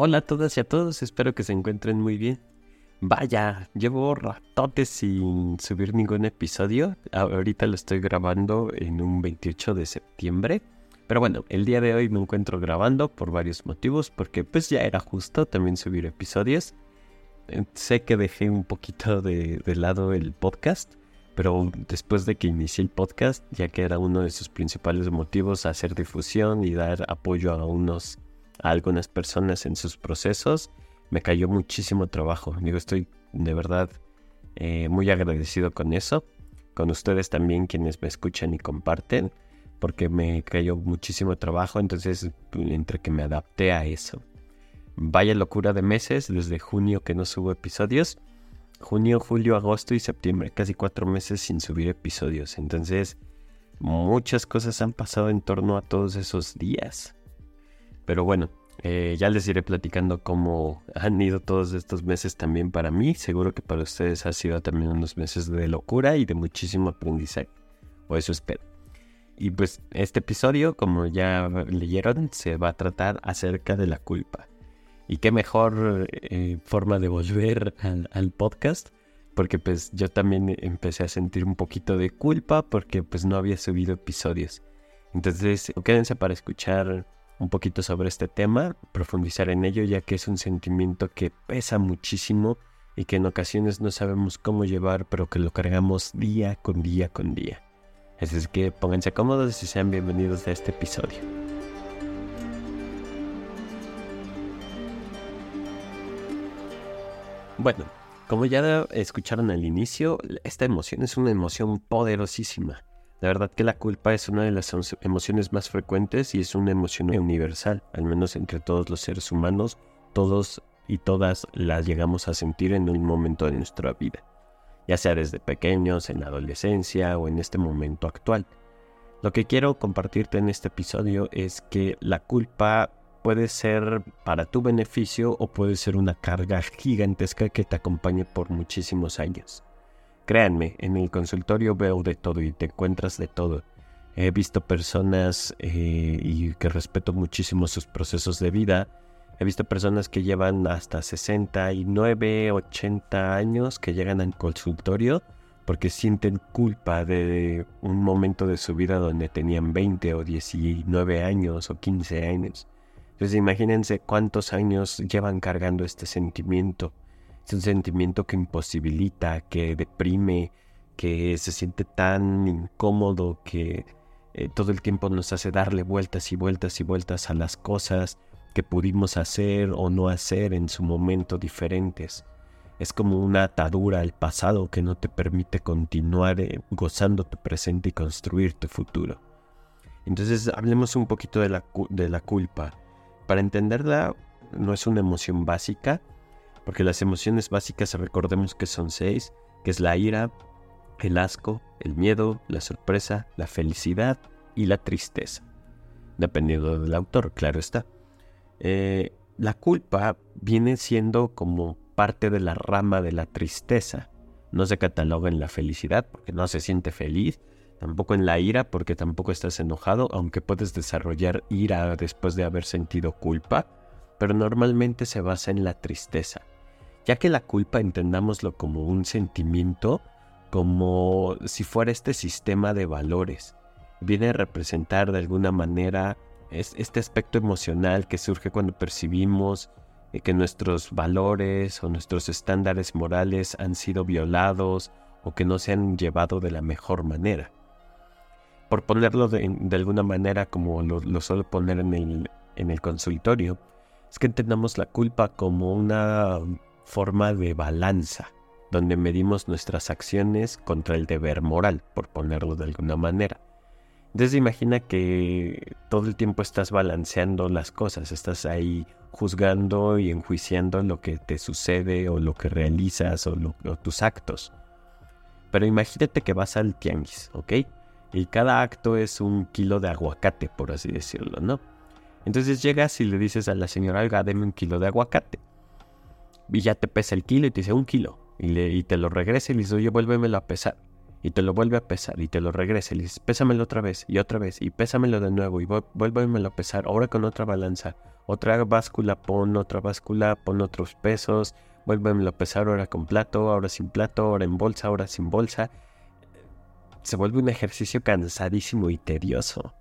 Hola a todas y a todos, espero que se encuentren muy bien. Vaya, llevo ratotes sin subir ningún episodio. Ahorita lo estoy grabando en un 28 de septiembre. Pero bueno, el día de hoy me encuentro grabando por varios motivos, porque pues ya era justo también subir episodios. Eh, sé que dejé un poquito de, de lado el podcast, pero después de que inicié el podcast, ya que era uno de sus principales motivos hacer difusión y dar apoyo a unos a algunas personas en sus procesos, me cayó muchísimo trabajo. Digo, estoy de verdad eh, muy agradecido con eso, con ustedes también quienes me escuchan y comparten, porque me cayó muchísimo trabajo, entonces entre que me adapté a eso. Vaya locura de meses, desde junio que no subo episodios junio, julio, agosto y septiembre, casi cuatro meses sin subir episodios. Entonces, muchas cosas han pasado en torno a todos esos días. Pero bueno, eh, ya les iré platicando cómo han ido todos estos meses también para mí. Seguro que para ustedes ha sido también unos meses de locura y de muchísimo aprendizaje. O eso espero. Y pues este episodio, como ya leyeron, se va a tratar acerca de la culpa. Y qué mejor eh, forma de volver al, podcast, porque pues yo también empecé a sentir un poquito de culpa porque pues no había subido episodios. Entonces quédense para escuchar un poquito sobre este tema, profundizar en ello, ya que es un sentimiento que pesa muchísimo y que en ocasiones no sabemos cómo llevar, pero que lo cargamos día con día con día. Así es que pónganse cómodos y sean bienvenidos a este episodio. Bueno, como ya escucharon al inicio, esta emoción es una emoción poderosísima. La verdad que la culpa es una de las emociones más frecuentes y es una emoción universal, al menos entre todos los seres humanos, todos y todas las llegamos a sentir en un momento de nuestra vida, ya sea desde pequeños, en la adolescencia o en este momento actual. Lo que quiero compartirte en este episodio es que la culpa puede ser para tu beneficio o puede ser una carga gigantesca que te acompañe por muchísimos años. Créanme, en el consultorio veo de todo y te encuentras de todo. He visto personas eh, y que respeto muchísimo sus procesos de vida. He visto personas que llevan hasta 69, 80 años que llegan al consultorio porque sienten culpa de un momento de su vida donde tenían 20 o 19 años o 15 años. Entonces imagínense cuántos años llevan cargando este sentimiento. Es un sentimiento que imposibilita, que deprime, que se siente tan incómodo que eh, todo el tiempo nos hace darle vueltas y vueltas y vueltas a las cosas que pudimos hacer o no hacer en su momento diferentes. Es como una atadura al pasado que no te permite continuar eh, gozando tu presente y construir tu futuro. Entonces hablemos un poquito de la, de la culpa. Para entenderla, no es una emoción básica, porque las emociones básicas recordemos que son seis, que es la ira, el asco, el miedo, la sorpresa, la felicidad y la tristeza. Dependiendo del autor, claro está. Eh, la culpa viene siendo como parte de la rama de la tristeza. No se cataloga en la felicidad porque no se siente feliz, tampoco en la ira porque tampoco estás enojado, aunque puedes desarrollar ira después de haber sentido culpa, pero normalmente se basa en la tristeza, ya que la culpa entendámoslo como un sentimiento, como si fuera este sistema de valores. Viene a representar de alguna manera este aspecto emocional que surge cuando percibimos eh, que nuestros valores o nuestros estándares morales han sido violados o que no se han llevado de la mejor manera por ponerlo de, alguna manera como lo, suelo poner en el, en el consultorio, es que entendamos la culpa como una forma de balanza, donde medimos nuestras acciones contra el deber moral, por ponerlo de alguna manera. Entonces imagina que todo el tiempo estás balanceando las cosas, estás ahí juzgando y enjuiciando lo que te sucede o lo que realizas o, tus actos. Pero imagínate que vas al tianguis, ¿ok? y cada acto es un kilo de aguacate, por así decirlo, ¿no? Entonces llegas y le dices a la señora, oiga, deme un kilo de aguacate. Y ya te pesa el kilo y te dice un kilo. Y, le, y te lo regresa y le dice, oye, vuélvemelo a pesar. y te lo vuelve a pesar y te lo regresa y le dices, pésamelo otra vez y otra vez y pésamelo de nuevo y vuélvemelo a pesar, ahora con otra balanza, otra báscula, pon otra báscula, pon otros pesos, vuélvemelo a pesar ahora con plato, ahora sin plato, ahora en bolsa, ahora sin bolsa. Se vuelve un ejercicio cansadísimo y tedioso.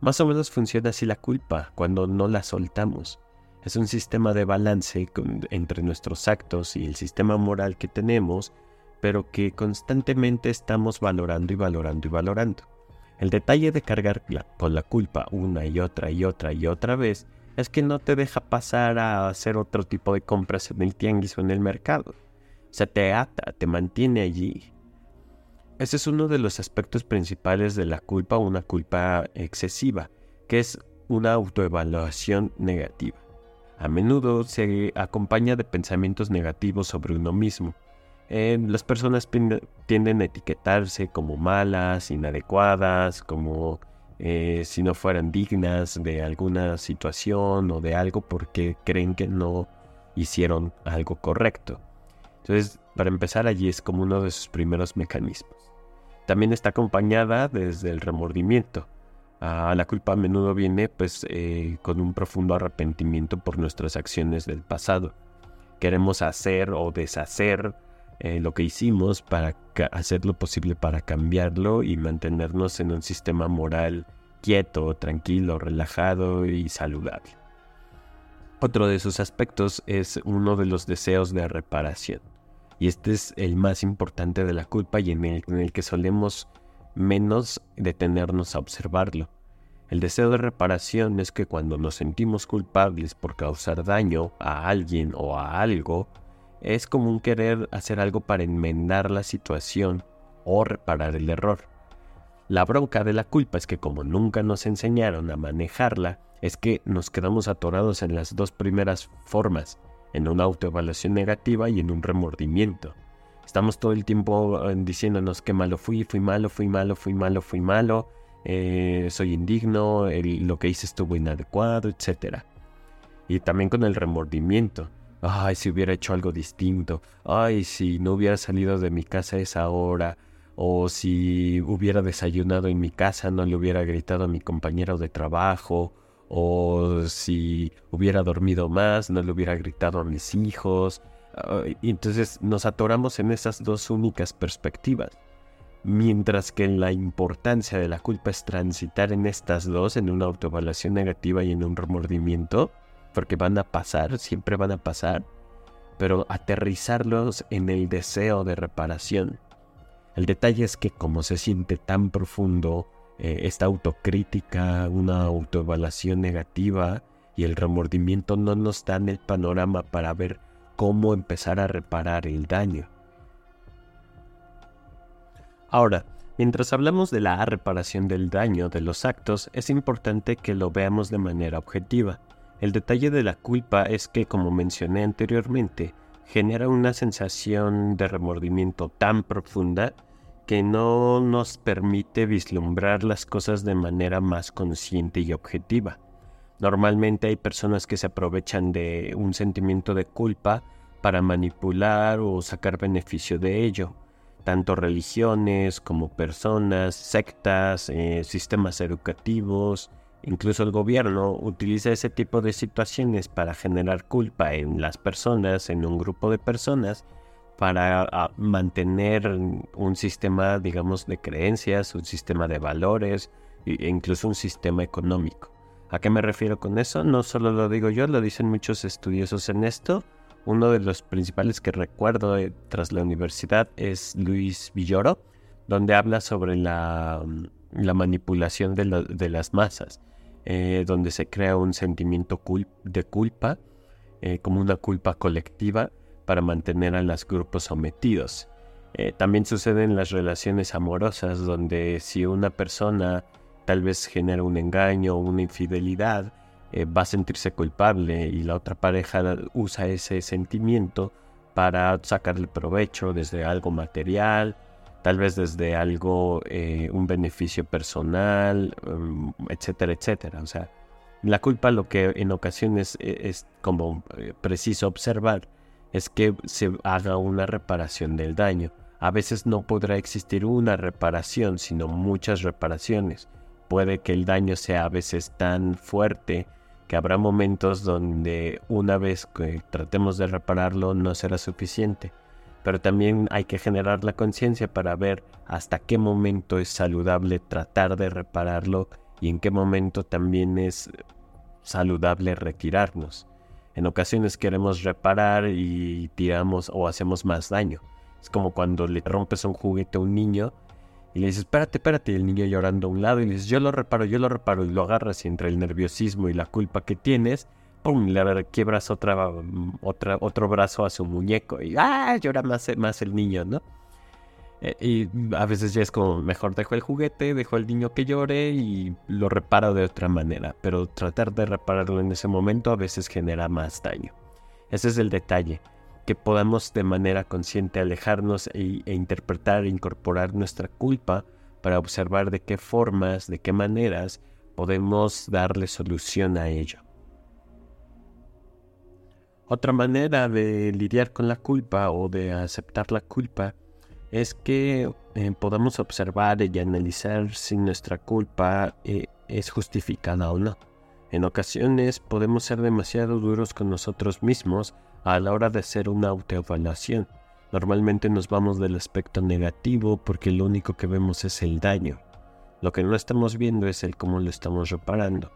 Más o menos funciona así la culpa cuando no la soltamos. Es un sistema de balance entre nuestros actos y el sistema moral que tenemos pero que constantemente estamos valorando y valorando y valorando. El detalle de cargar con la culpa una y otra y otra y otra vez es que no te deja pasar a hacer otro tipo de compras en el tianguis o en el mercado. Se te ata, te mantiene allí. Ese es uno de los aspectos principales de la culpa una culpa excesiva, que es una autoevaluación negativa. A menudo se acompaña de pensamientos negativos sobre uno mismo, eh, las personas tienden a etiquetarse como malas, inadecuadas, como eh, si no fueran dignas de alguna situación o de algo porque creen que no hicieron algo correcto. Entonces, para empezar allí es como uno de sus primeros mecanismos. También está acompañada desde el remordimiento. Ah, la culpa a menudo viene pues eh, con un profundo arrepentimiento por nuestras acciones del pasado. Queremos hacer o deshacer eh, lo que hicimos para hacer lo posible para cambiarlo y mantenernos en un sistema moral quieto, tranquilo, relajado y saludable. Otro de sus aspectos es uno de los deseos de reparación. Y este es el más importante de la culpa y en el, en el que solemos menos detenernos a observarlo. El deseo de reparación es que cuando nos sentimos culpables por causar daño a alguien o a algo, es común querer hacer algo para enmendar la situación o reparar el error. La bronca de la culpa es que como nunca nos enseñaron a manejarla, es que nos quedamos atorados en las dos primeras formas, en una autoevaluación negativa y en un remordimiento. Estamos todo el tiempo eh, diciéndonos que malo fui, fui malo, fui malo, fui malo, fui malo, eh, soy indigno, lo que hice estuvo inadecuado, etc. Y también con el remordimiento ay, si hubiera hecho algo distinto, ay, si no hubiera salido de mi casa a esa hora, o si hubiera desayunado en mi casa, no le hubiera gritado a mi compañero de trabajo, o si hubiera dormido más, no le hubiera gritado a mis hijos. Y entonces nos atoramos en esas dos únicas perspectivas. Mientras que la importancia de la culpa es transitar en estas dos, en una autoevaluación negativa y en un remordimiento, porque van a pasar, siempre van a pasar, pero aterrizarlos en el deseo de reparación. El detalle es que como se siente tan profundo eh, esta autocrítica, una autoevaluación negativa y el remordimiento no nos dan el panorama para ver cómo empezar a reparar el daño. Ahora, mientras hablamos de la reparación del daño de los actos, es importante que lo veamos de manera objetiva. El detalle de la culpa es que, como mencioné anteriormente, genera una sensación de remordimiento tan profunda que no nos permite vislumbrar las cosas de manera más consciente y objetiva. Normalmente hay personas que se aprovechan de un sentimiento de culpa para manipular o sacar beneficio de ello. Tanto religiones como personas, sectas, eh, sistemas educativos, Incluso el gobierno utiliza ese tipo de situaciones para generar culpa en las personas, en un grupo de personas, para ah, mantener un sistema, digamos, de creencias, un sistema de valores e incluso un sistema económico. ¿A qué me refiero con eso? No solo lo digo yo, lo dicen muchos estudiosos en esto. Uno de los principales que recuerdo tras la universidad es Luis Villoro, donde habla sobre la, manipulación de las masas. Eh, donde se crea un sentimiento de culpa, eh, como una culpa colectiva, para mantener a los grupos sometidos. Eh, también sucede en las relaciones amorosas, donde si una persona tal vez genera un engaño o una infidelidad, va a sentirse culpable y la otra pareja usa ese sentimiento para sacarle provecho desde algo material, tal vez desde algo, eh, un beneficio personal, um, etcétera, etcétera. O sea, la culpa lo que en ocasiones eh, es, como eh, preciso observar es que se haga una reparación del daño. a veces no podrá existir una reparación, sino muchas reparaciones. Puede que el daño sea a veces tan fuerte que habrá momentos donde una vez que tratemos de repararlo no será suficiente. Pero también hay que generar la conciencia para ver hasta qué momento es saludable tratar de repararlo y en qué momento también es saludable retirarnos. En ocasiones queremos reparar y tiramos o hacemos más daño. Es como cuando le rompes un juguete a un niño y le dices, espérate, espérate, y el niño llorando a un lado y le dices, yo lo reparo, yo lo reparo, y lo agarras y entre el nerviosismo y la culpa que tienes, ¡pum! le quiebras otra, otra, otro brazo a su muñeco y ¡ah! llora más, más el niño, ¿no? Eh, y a veces ya es como, mejor dejo el juguete, dejo al niño que llore y lo reparo de otra manera. Pero tratar de repararlo en ese momento a veces genera más daño. Ese es el detalle, que podamos de manera consciente alejarnos e, e interpretar e incorporar nuestra culpa para observar de qué formas, de qué maneras podemos darle solución a ello. Otra manera de lidiar con la culpa o de aceptar la culpa es que eh, podamos observar y analizar si nuestra culpa eh, es justificada o no. En ocasiones podemos ser demasiado duros con nosotros mismos a la hora de hacer una autoevaluación. Normalmente nos vamos del aspecto negativo porque lo único que vemos es el daño. Lo que no estamos viendo es el cómo lo estamos reparando.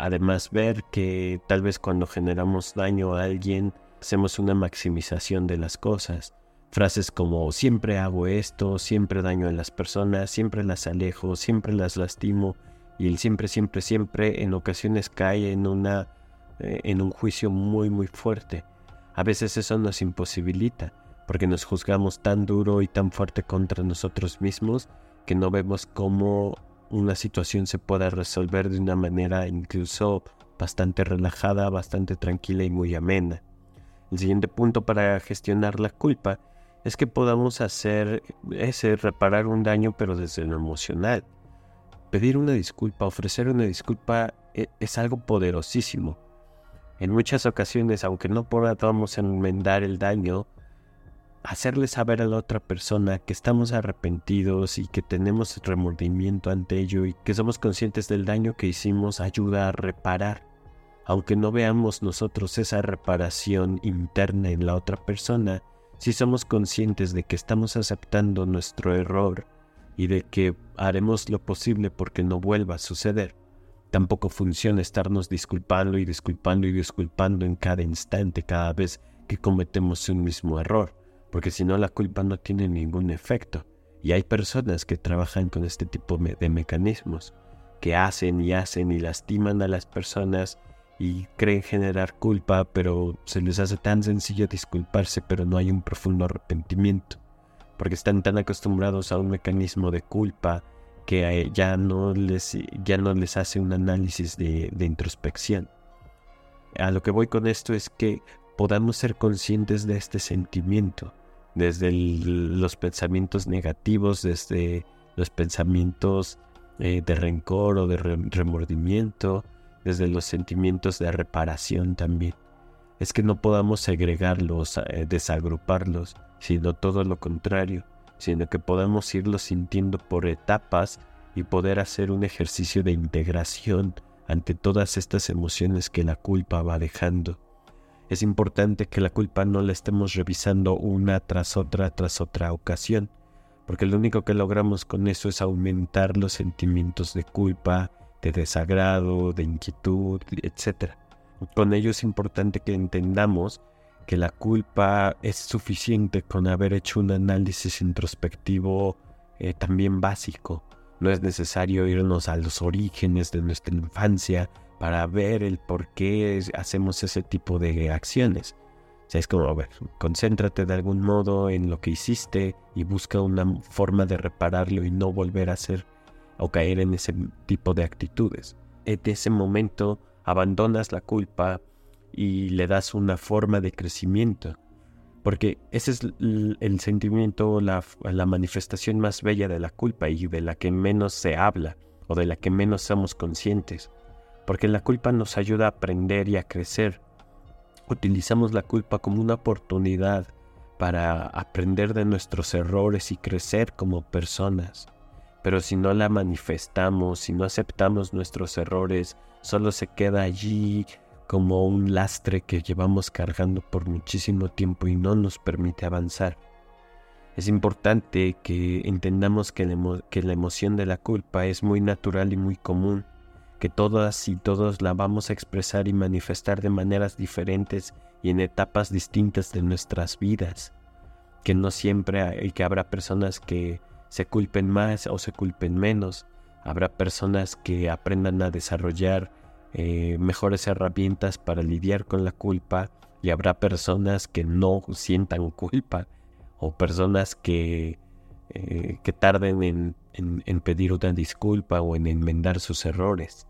Además ver que tal vez cuando generamos daño a alguien hacemos una maximización de las cosas Frases como siempre hago esto, siempre daño a las personas, siempre las alejo, siempre las lastimo y el siempre, siempre, siempre en ocasiones cae en, una, eh, en un juicio muy, muy fuerte. A veces eso nos imposibilita porque nos juzgamos tan duro y tan fuerte contra nosotros mismos que no vemos cómo una situación se pueda resolver de una manera incluso bastante relajada, bastante tranquila y muy amena. El siguiente punto para gestionar la culpa es que podamos hacer ese, reparar un daño, pero desde lo emocional. Pedir una disculpa, ofrecer una disculpa e, es, algo poderosísimo. En muchas ocasiones, aunque no podamos enmendar el daño, hacerle saber a la otra persona que estamos arrepentidos y que tenemos remordimiento ante ello y que somos conscientes del daño que hicimos ayuda a reparar. Aunque no veamos nosotros esa reparación interna en la otra persona, si somos conscientes de que estamos aceptando nuestro error y de que haremos lo posible porque no vuelva a suceder, tampoco funciona estarnos disculpando y disculpando y disculpando en cada instante, cada vez que cometemos un mismo error, porque si no la culpa no tiene ningún efecto. Y hay personas que trabajan con este tipo de mecanismos, que hacen y hacen y lastiman a las personas y creen generar culpa, pero se les hace tan sencillo disculparse, pero no hay un profundo arrepentimiento, porque están tan acostumbrados a un mecanismo de culpa que eh, ya no les, ya no les hace un análisis de, introspección. A lo que voy con esto es que podamos ser conscientes de este sentimiento, desde los pensamientos negativos, desde los pensamientos eh, de rencor o de remordimiento, desde los sentimientos de reparación también. Es que no podamos segregarlos, eh, desagruparlos, sino todo lo contrario, sino que podamos irlos sintiendo por etapas y poder hacer un ejercicio de integración ante todas estas emociones que la culpa va dejando. Es importante que la culpa no la estemos revisando una tras otra tras otra ocasión, porque lo único que logramos con eso es aumentar los sentimientos de culpa, de desagrado, de inquietud, etc. Con ello es importante que entendamos que la culpa es suficiente con haber hecho un análisis introspectivo eh, también básico. No es necesario irnos a los orígenes de nuestra infancia para ver el por qué hacemos ese tipo de acciones. O sea, es como, a ver, concéntrate de algún modo en lo que hiciste y busca una forma de repararlo y no volver a hacer o caer en ese tipo de actitudes. En ese momento abandonas la culpa y le das una forma de crecimiento. Porque ese es el sentimiento, la, la manifestación más bella de la culpa y de la que menos se habla o de la que menos somos conscientes. Porque la culpa nos ayuda a aprender y a crecer. Utilizamos la culpa como una oportunidad para aprender de nuestros errores y crecer como personas. Pero si no la manifestamos, si no aceptamos nuestros errores, solo se queda allí como un lastre que llevamos cargando por muchísimo tiempo y no nos permite avanzar. Es importante que entendamos que la, emoción de la culpa es muy natural y muy común, que todas y todos la vamos a expresar y manifestar de maneras diferentes y en etapas distintas de nuestras vidas, que no siempre hay que habrá personas que se culpen más o se culpen menos, habrá personas que aprendan a desarrollar eh, mejores herramientas para lidiar con la culpa y habrá personas que no sientan culpa o personas que, eh, que tarden en, en, pedir una disculpa o en enmendar sus errores.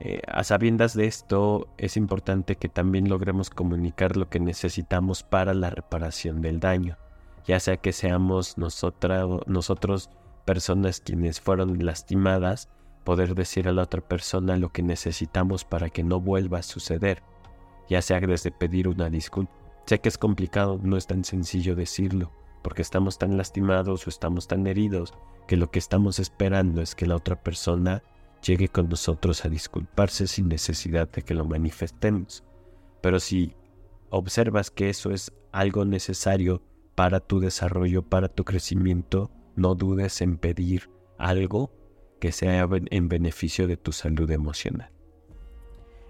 Eh, a sabiendas de esto, es importante que también logremos comunicar lo que necesitamos para la reparación del daño, ya sea que seamos nosotros personas quienes fueron lastimadas poder decir a la otra persona lo que necesitamos para que no vuelva a suceder, ya sea desde pedir una disculpa. Sé que es complicado, no es tan sencillo decirlo, porque estamos tan lastimados o estamos tan heridos que lo que estamos esperando es que la otra persona llegue con nosotros a disculparse sin necesidad de que lo manifestemos. Pero si observas que eso es algo necesario para tu desarrollo, para tu crecimiento, no dudes en pedir algo que sea en beneficio de tu salud emocional.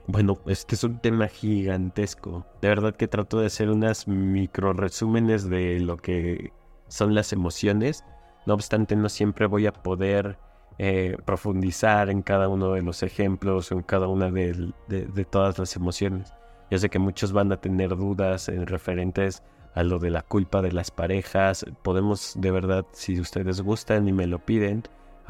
Bueno, este es un tema gigantesco. De verdad que trato de hacer unas micro resúmenes de lo que son las emociones. No obstante, no siempre voy a poder eh, profundizar en cada uno de los ejemplos en cada una de, de, todas las emociones. Yo sé que muchos van a tener dudas en referentes a lo de la culpa de las parejas. Podemos, de verdad, si ustedes gustan y me lo piden,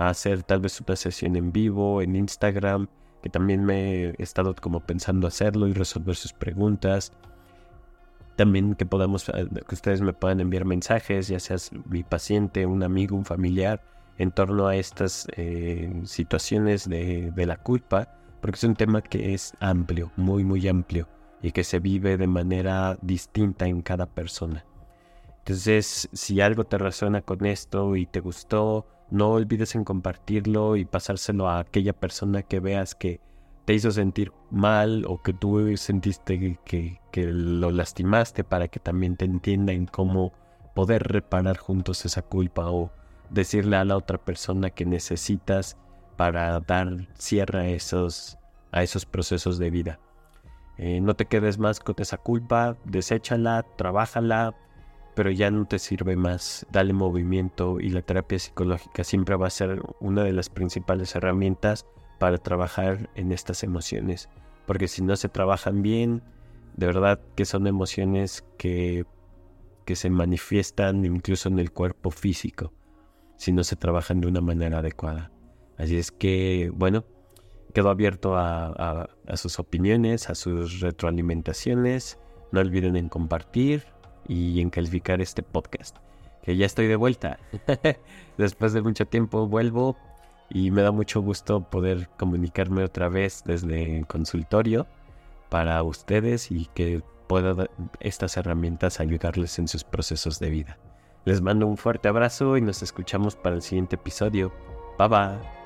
hacer tal vez una sesión en vivo en Instagram, que también me he estado como pensando hacerlo y resolver sus preguntas. También que podamos, eh, que ustedes me puedan enviar mensajes, ya seas mi paciente, un amigo, un familiar, en torno a estas eh, situaciones de, de la culpa, porque es un tema que es amplio, muy, muy amplio, y que se vive de manera distinta en cada persona. Entonces, si algo te resuena con esto y te gustó, no olvides en compartirlo y pasárselo a aquella persona que veas que te hizo sentir mal o que tú sentiste que, que lo lastimaste para que también te entienda en cómo poder reparar juntos esa culpa o decirle a la otra persona que necesitas para dar cierre a esos, a esos procesos de vida. Eh, no te quedes más con esa culpa, deséchala, trabájala, pero ya no te sirve más. Dale movimiento y la terapia psicológica siempre va a ser una de las principales herramientas para trabajar en estas emociones. Porque si no se trabajan bien, de verdad que son emociones que, que se manifiestan incluso en el cuerpo físico, si no se trabajan de una manera adecuada. Así es que, bueno, quedo abierto a, a sus opiniones, a sus retroalimentaciones. No olviden en compartir, y en calificar este podcast. Que ya estoy de vuelta. Después de mucho tiempo vuelvo y me da mucho gusto poder comunicarme otra vez desde el consultorio para ustedes y que pueda estas herramientas ayudarles en sus procesos de vida. Les mando un fuerte abrazo y nos escuchamos para el siguiente episodio. Bye bye.